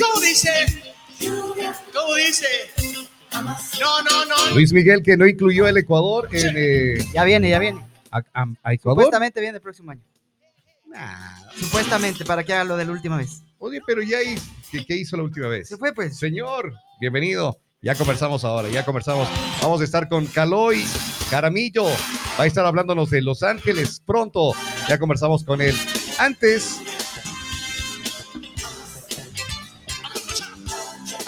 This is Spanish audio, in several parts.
¿Cómo dice? ¿Cómo dice? No, no, no. Luis Miguel que no incluyó el Ecuador en eh, Ya viene, ya viene. a, a- a Ecuador. Supuestamente viene el próximo año. Supuestamente, para que haga lo de la última vez. Oye, pero ya ahí, ¿qué, qué hizo la última vez? Se fue, pues. Señor, bienvenido. Ya conversamos ahora, ya conversamos. Vamos a estar con Caloy Caramillo. Va a estar hablándonos de Los Ángeles pronto. Ya conversamos con él. Antes,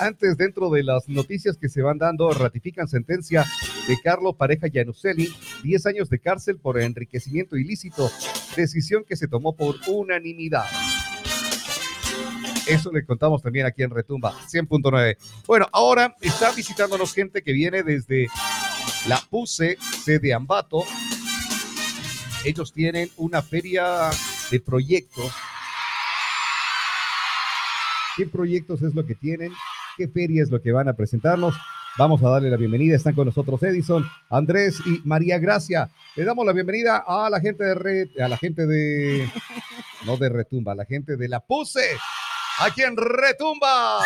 antes dentro de las noticias que se van dando, ratifican sentencia de Carlos Pareja Yanuselli, 10 años de cárcel por enriquecimiento ilícito, decisión que se tomó por unanimidad. Eso le contamos también aquí en Retumba 100.9. Bueno, ahora está visitándonos gente que viene desde la PUSE, sede Ambato. Ellos tienen una feria de proyectos. ¿Qué proyectos es lo que tienen? ¿Qué feria es lo que van a presentarnos? Vamos a darle la bienvenida. Están con nosotros Edison, Andrés y María Gracia. Le damos la bienvenida a la gente de Red, a la gente de no de Retumba, a la gente de la PUSE. Aquí en Retumba.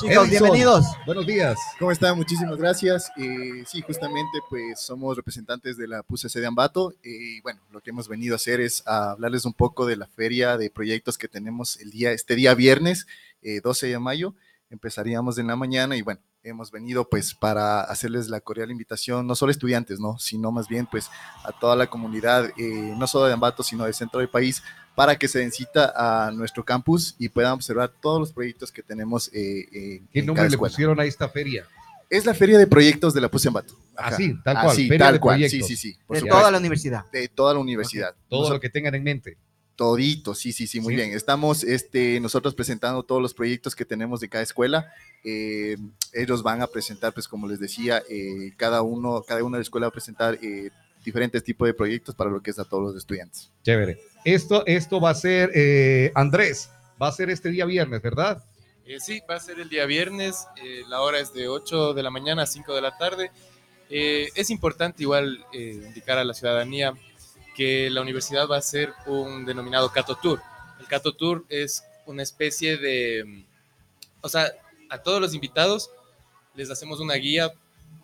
Chicos, Edison, bienvenidos. Buenos días. ¿Cómo están? Muchísimas gracias. Eh, sí, justamente pues somos representantes de la PUSC de Ambato y bueno, lo que hemos venido a hacer es a hablarles un poco de la feria de proyectos que tenemos el día, este día viernes, eh, 12 de mayo. Empezaríamos en la mañana y bueno, hemos venido pues para hacerles la cordial invitación, no solo estudiantes, ¿no? Sino más bien pues a toda la comunidad, eh, no solo de Ambato, sino del centro del país, para que se incita a nuestro campus y puedan observar todos los proyectos que tenemos eh, eh, ¿Qué en nombre cada le escuela. pusieron a esta feria? Es la feria de proyectos de la PUSE Ambato. Ajá. Así, tal cual. Así, feria tal de cual. proyectos. Sí, sí, sí. Por De supuesto. toda la universidad. De toda la universidad. Todo lo que tengan en mente. Todito, sí, sí, sí, muy Sí. bien. Estamos este, nosotros presentando todos los proyectos que tenemos de cada escuela. Eh, ellos van a presentar, pues como les decía, eh, cada uno, cada una de la escuela va a presentar eh, diferentes tipos de proyectos para lo que es a todos los estudiantes. Chévere. Esto, esto va a ser, eh, Andrés, va a ser este día viernes, ¿verdad? Eh, sí, va a ser el día viernes, eh, la hora es de 8 de la mañana a 5 de la tarde. Eh, es importante igual eh, indicar a la ciudadanía que la universidad va a hacer un denominado Cato Tour. El Cato Tour es una especie de, mm, o sea, a todos los invitados les hacemos una guía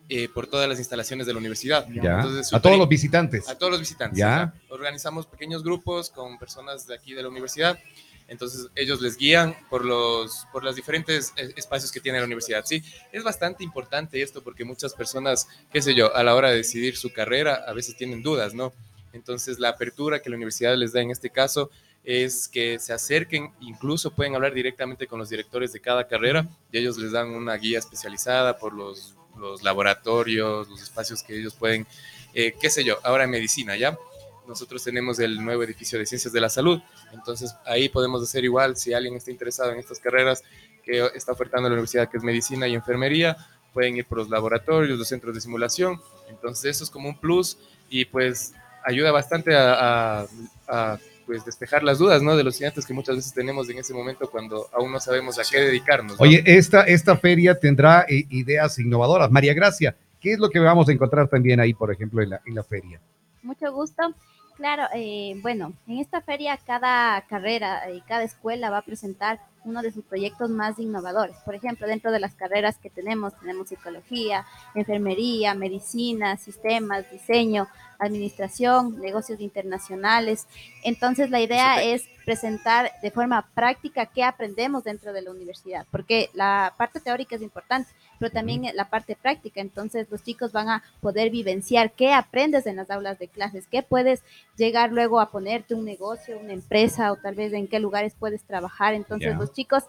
eh, por todas las instalaciones de la universidad. Ya. Entonces, a todos los visitantes. a todos los visitantes. Ya. Organizamos pequeños grupos con personas de aquí de la universidad. Entonces ellos les guían por los, por los diferentes eh, espacios que tiene la universidad. Sí, es bastante importante esto porque muchas personas, qué sé yo, a la hora de decidir su carrera, a veces tienen dudas, ¿no? Entonces la apertura que la universidad les da en este caso es que se acerquen, incluso pueden hablar directamente con los directores de cada carrera y ellos les dan una guía especializada por los, laboratorios, los espacios que ellos pueden, eh, qué sé yo, ahora en medicina, ¿ya? Nosotros tenemos el nuevo edificio de ciencias de la salud, entonces ahí podemos hacer igual, si alguien está interesado en estas carreras que está ofertando la universidad, que es medicina y enfermería, pueden ir por los laboratorios, los centros de simulación, entonces eso es como un plus y pues ayuda bastante a, a- a, pues despejar las dudas, ¿no? De los estudiantes que muchas veces tenemos en ese momento cuando aún no sabemos a qué dedicarnos. ¿no? Oye, esta, esta feria tendrá eh, ideas innovadoras. María Gracia, ¿qué es lo que vamos a encontrar también ahí, por ejemplo, en la, en la feria? Mucho gusto. Claro, eh, bueno, en esta feria cada carrera y cada escuela va a presentar uno de sus proyectos más innovadores. Por ejemplo, dentro de las carreras que tenemos, tenemos psicología, enfermería, medicina, sistemas, diseño, administración, negocios internacionales. Entonces, la idea es presentar de forma práctica qué aprendemos dentro de la universidad, porque la parte teórica es importante, pero también la parte práctica. Entonces, los chicos van a poder vivenciar qué aprendes en las aulas de clases, qué puedes llegar luego a ponerte un negocio, una empresa o tal vez en qué lugares puedes trabajar. Entonces, los chicos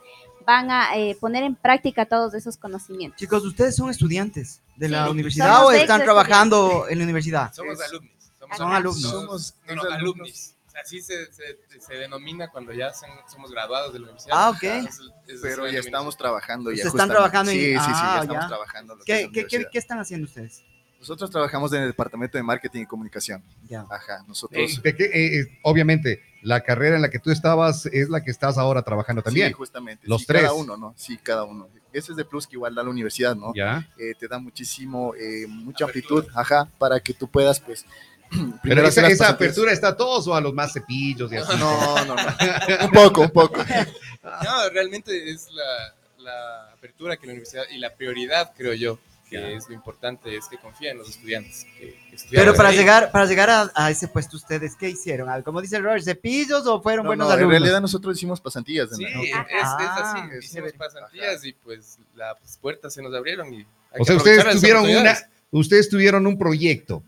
van a eh, poner en práctica todos esos conocimientos. Chicos, ¿ustedes son estudiantes de la universidad somos o están trabajando en la universidad? Somos alumnos. Somos, Son alumnos. Somos no, sea, así se, se, se denomina cuando ya son- somos graduados de la universidad. Ah, ok. Es- es- es Pero ya estamos trabajando. Ya ¿Ustedes están justamente. trabajando en- Sí, sí, sí, Ah, ya estamos ya. trabajando. que es ¿Qué, qué, qué, qué están haciendo ustedes? Nosotros trabajamos en el departamento de marketing y comunicación. Ya. Ajá, Eh, nosotros. de que, eh, eh, obviamente, la carrera en la que tú estabas es la que estás ahora trabajando también. Sí, justamente. Los sí, Cada tres. uno, ¿no? Sí, cada uno. Ese es de plus que igual da la universidad, ¿no? Ya. Eh, te da muchísimo, eh, mucha Apertura. amplitud, ajá, para que tú puedas, pues, Pero esa, esa apertura está a todos o a los más cepillos y así. No, no, no. Un poco, un poco. No, realmente es la, la apertura que la universidad y la prioridad, creo yo, que Ya. es lo importante, es que confía en los estudiantes. que- Pero para ahí. llegar, para llegar a, a ese puesto, ¿ustedes qué hicieron? Ah, Como dice el Roger, ¿cepillos o fueron No, buenos no, en alumnos? realidad nosotros hicimos pasantías. en Sí, la- es, es Ah, así. qué Hicimos pasantías y pues las puertas se nos abrieron. Y O sea, ustedes tuvieron una, ustedes tuvieron un proyecto,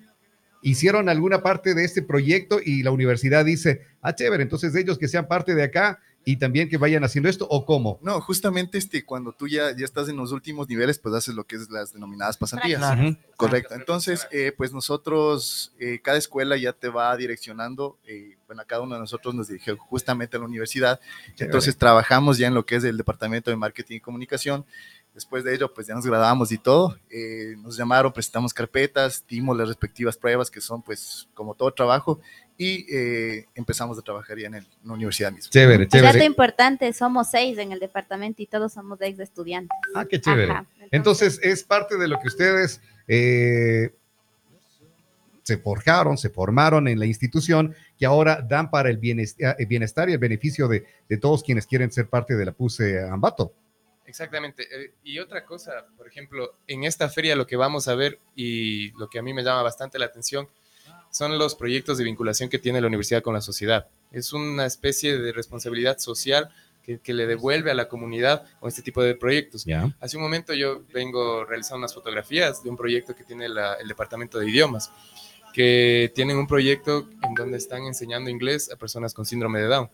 hicieron alguna parte de este proyecto y la universidad dice, ah, chévere, entonces ellos que sean parte de acá y también que vayan haciendo esto, ¿o cómo? No, justamente este, cuando tú ya, ya estás en los últimos niveles, pues haces lo que es las denominadas pasantías. Claro. Correcto. Entonces, eh, pues nosotros, eh, cada escuela ya te va direccionando, eh, bueno, a cada uno de nosotros nos dirigió justamente a la universidad. Entonces, trabajamos ya en lo que es el departamento de marketing y comunicación. Después de ello, pues ya nos graduamos y todo. Eh, nos llamaron, presentamos carpetas, dimos las respectivas pruebas, que son pues como todo trabajo, y eh, empezamos a trabajar ya en, el- en la universidad misma. Chévere, Un dato chévere. importante, somos seis en el departamento y todos somos ex estudiantes. Ah, qué chévere. Ajá. Entonces, es parte de lo que ustedes eh, se forjaron, se formaron en la institución, que ahora dan para el bienestar, el bienestar y el beneficio de, de todos quienes quieren ser parte de la PUSE Ambato. Exactamente. Eh, Y otra cosa, por ejemplo, en esta feria lo que vamos a ver y lo que a mí me llama bastante la atención son los proyectos de vinculación que tiene la universidad con la sociedad. Es una especie de responsabilidad social que, que le devuelve a la comunidad con este tipo de proyectos. Ya. Hace un momento yo vengo realizando unas fotografías de un proyecto que tiene la- el Departamento de Idiomas, que tienen un proyecto en donde están enseñando inglés a personas con síndrome de Down.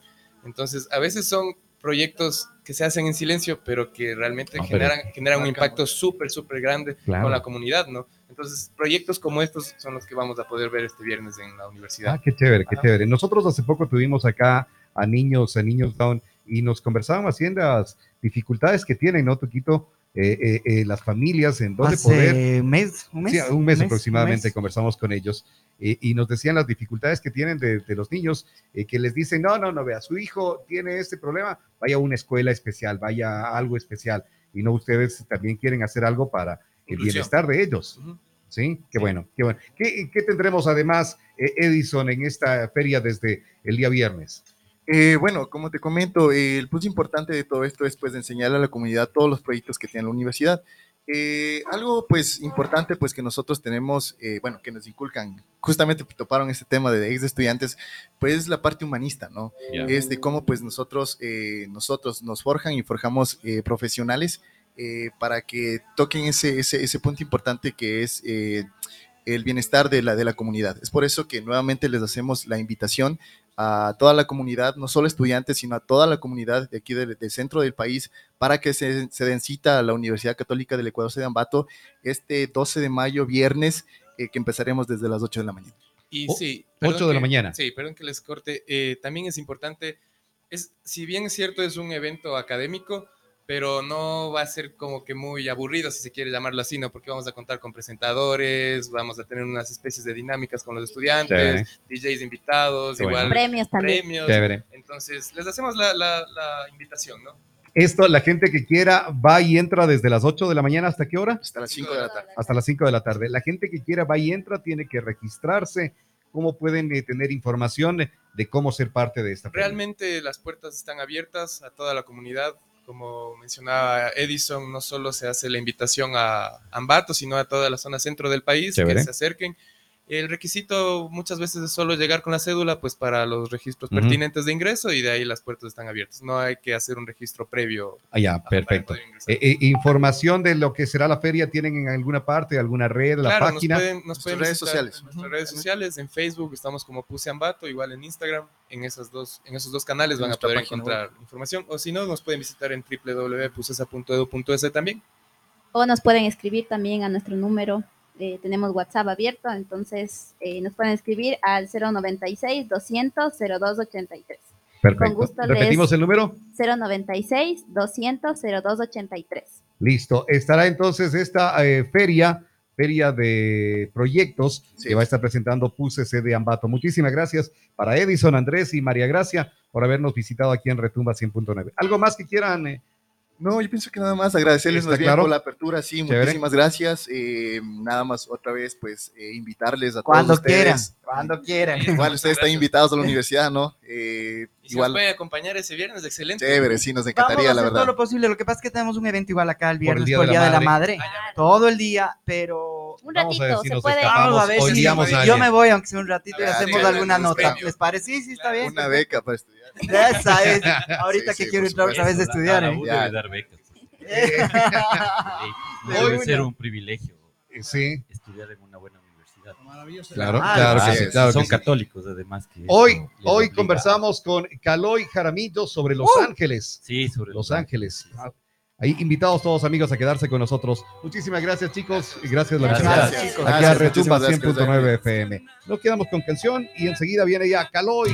Entonces, a veces son proyectos que se hacen en silencio, pero que realmente No, pero- generan, generan un impacto súper, súper grande Claro. con la comunidad, ¿no? Entonces, proyectos como estos son los que vamos a poder ver este viernes en la universidad. Ah, qué chévere, qué Ajá. chévere. Nosotros hace poco tuvimos acá a niños, a niños down, y nos conversaban haciendo las dificultades que tienen, ¿no, Tuquito? Eh, eh, eh, las familias en donde Hace poder un mes, un mes. Sí, un mes un aproximadamente mes. conversamos con ellos eh, y nos decían las dificultades que tienen de, de los niños, eh, que les dicen, no, no, no, vea, su hijo tiene este problema, vaya a una escuela especial, vaya a algo especial, y no ustedes también quieren hacer algo para el Inclusión. bienestar de ellos. Sí, qué bueno, qué bueno. ¿Qué, qué tendremos además, eh, Edison, en esta feria desde el día viernes? Eh, bueno, como te comento, eh, el punto importante de todo esto es pues enseñarle a la comunidad todos los proyectos que tiene la universidad. Eh, algo pues importante pues que nosotros tenemos, eh, bueno, que nos inculcan, justamente toparon este tema de ex estudiantes, pues es la parte humanista, ¿no? Es de cómo pues nosotros, eh, nosotros nos forjan y forjamos profesionales para que toquen ese, ese, ese punto importante que es el bienestar de la, de la comunidad. Es por eso que nuevamente les hacemos la invitación a toda la comunidad, no solo estudiantes, sino a toda la comunidad de aquí del, del centro del país, para que se, se den cita a la Universidad Católica del Ecuador de Ambato este 12 de mayo, viernes, eh, que empezaremos desde las 8 de la mañana. Y sí. ocho perdón de la mañana. Sí, perdón que les corte. eh, también es importante, es, si bien es cierto, es un evento académico, pero no va a ser como que muy aburrido, si se quiere llamarlo así, ¿no? Porque vamos a contar con presentadores, vamos a tener unas especies de dinámicas con los estudiantes, DJs invitados, bueno. igual Premios también. premios. Chévere. Entonces, les hacemos la, la- la invitación, ¿no? Esto, la gente que quiera va y entra desde las 8 de la mañana hasta qué hora? Hasta las 5 de la tarde. hasta las 5 de la tarde. La gente que quiera va y entra tiene que registrarse. ¿Cómo pueden eh, tener información de cómo ser parte de esta? Realmente las puertas están abiertas a toda la comunidad. Como mencionaba Edison, no solo se hace la invitación a Ambato, sino a toda la zona centro del país Chévere. que se acerquen. El requisito muchas veces es solo llegar con la cédula, pues para los registros pertinentes de ingreso y de ahí las puertas están abiertas. No hay que hacer un registro previo. Ah, ya, perfecto. Eh, eh, información de lo que será la feria tienen en alguna parte, alguna red, la Claro, página. Nos pueden, nos Nuestras pueden redes sociales. en Nuestras redes sociales, en Facebook estamos como Puse Ambato, igual en Instagram, en, esas dos, en esos dos canales En van a poder encontrar información, o si no, nos pueden visitar en www.pusesa.edu.es también. O nos pueden escribir también a nuestro número. Eh, tenemos WhatsApp abierto, entonces eh, nos pueden escribir al 096 200 0283. Perfecto. con gusto Repetimos les- el número. 096 200 0283. Listo. Estará entonces esta eh, feria, feria de proyectos Sí. que va a estar presentando PUSEC de Ambato. Muchísimas gracias para Edison, Andrés y María Gracia por habernos visitado aquí en Retumba 100.9. ¿Algo más que quieran eh, No, yo pienso que nada más agradecerles ¿Está más bien claro? por la apertura, sí, Chévere. muchísimas gracias. Eh, nada más otra vez, pues, eh, invitarles a Cuando todos ustedes. quieran, cuando quieran. Igual ustedes están invitados a la universidad, ¿no? Eh, Y si igual, nos puede acompañar ese viernes, excelente. chévere, sí, nos Vamos a encantaría, hacer la todo verdad. lo posible. Lo que pasa es que tenemos un evento igual acá el Por el viernes Día por de el la Día de la Madre. Madre. Todo el día, pero Un Vamos a ver ratito, si se nos puede. vamos a ver si a yo me voy, aunque sea un ratito, y Ah, hacemos sí, alguna sí, nota. sí. ¿Les parece? Sí, sí, está bien. Una beca para estudiar. Esa es. Ahorita Sí, que sí, quiero entrar otra vez a estudiar. A la ¿eh? Ya. debe dar becas. Hoy Debe una- ser un privilegio Sí, estudiar en una buena universidad. claro, Ah, claro que sí, claro que Son sí. católicos, además. Que Hoy, hoy obliga. conversamos con Caloy Jaramillo sobre Los Ángeles. Sí, sobre Los Ángeles. Ahí invitados todos amigos a quedarse con nosotros. Muchísimas gracias chicos y gracias la Gracias. verdad. Gracias, Aquí a Retumba muchísimas gracias. 100.9 FM. Nos quedamos con canción y enseguida viene ya Caloy.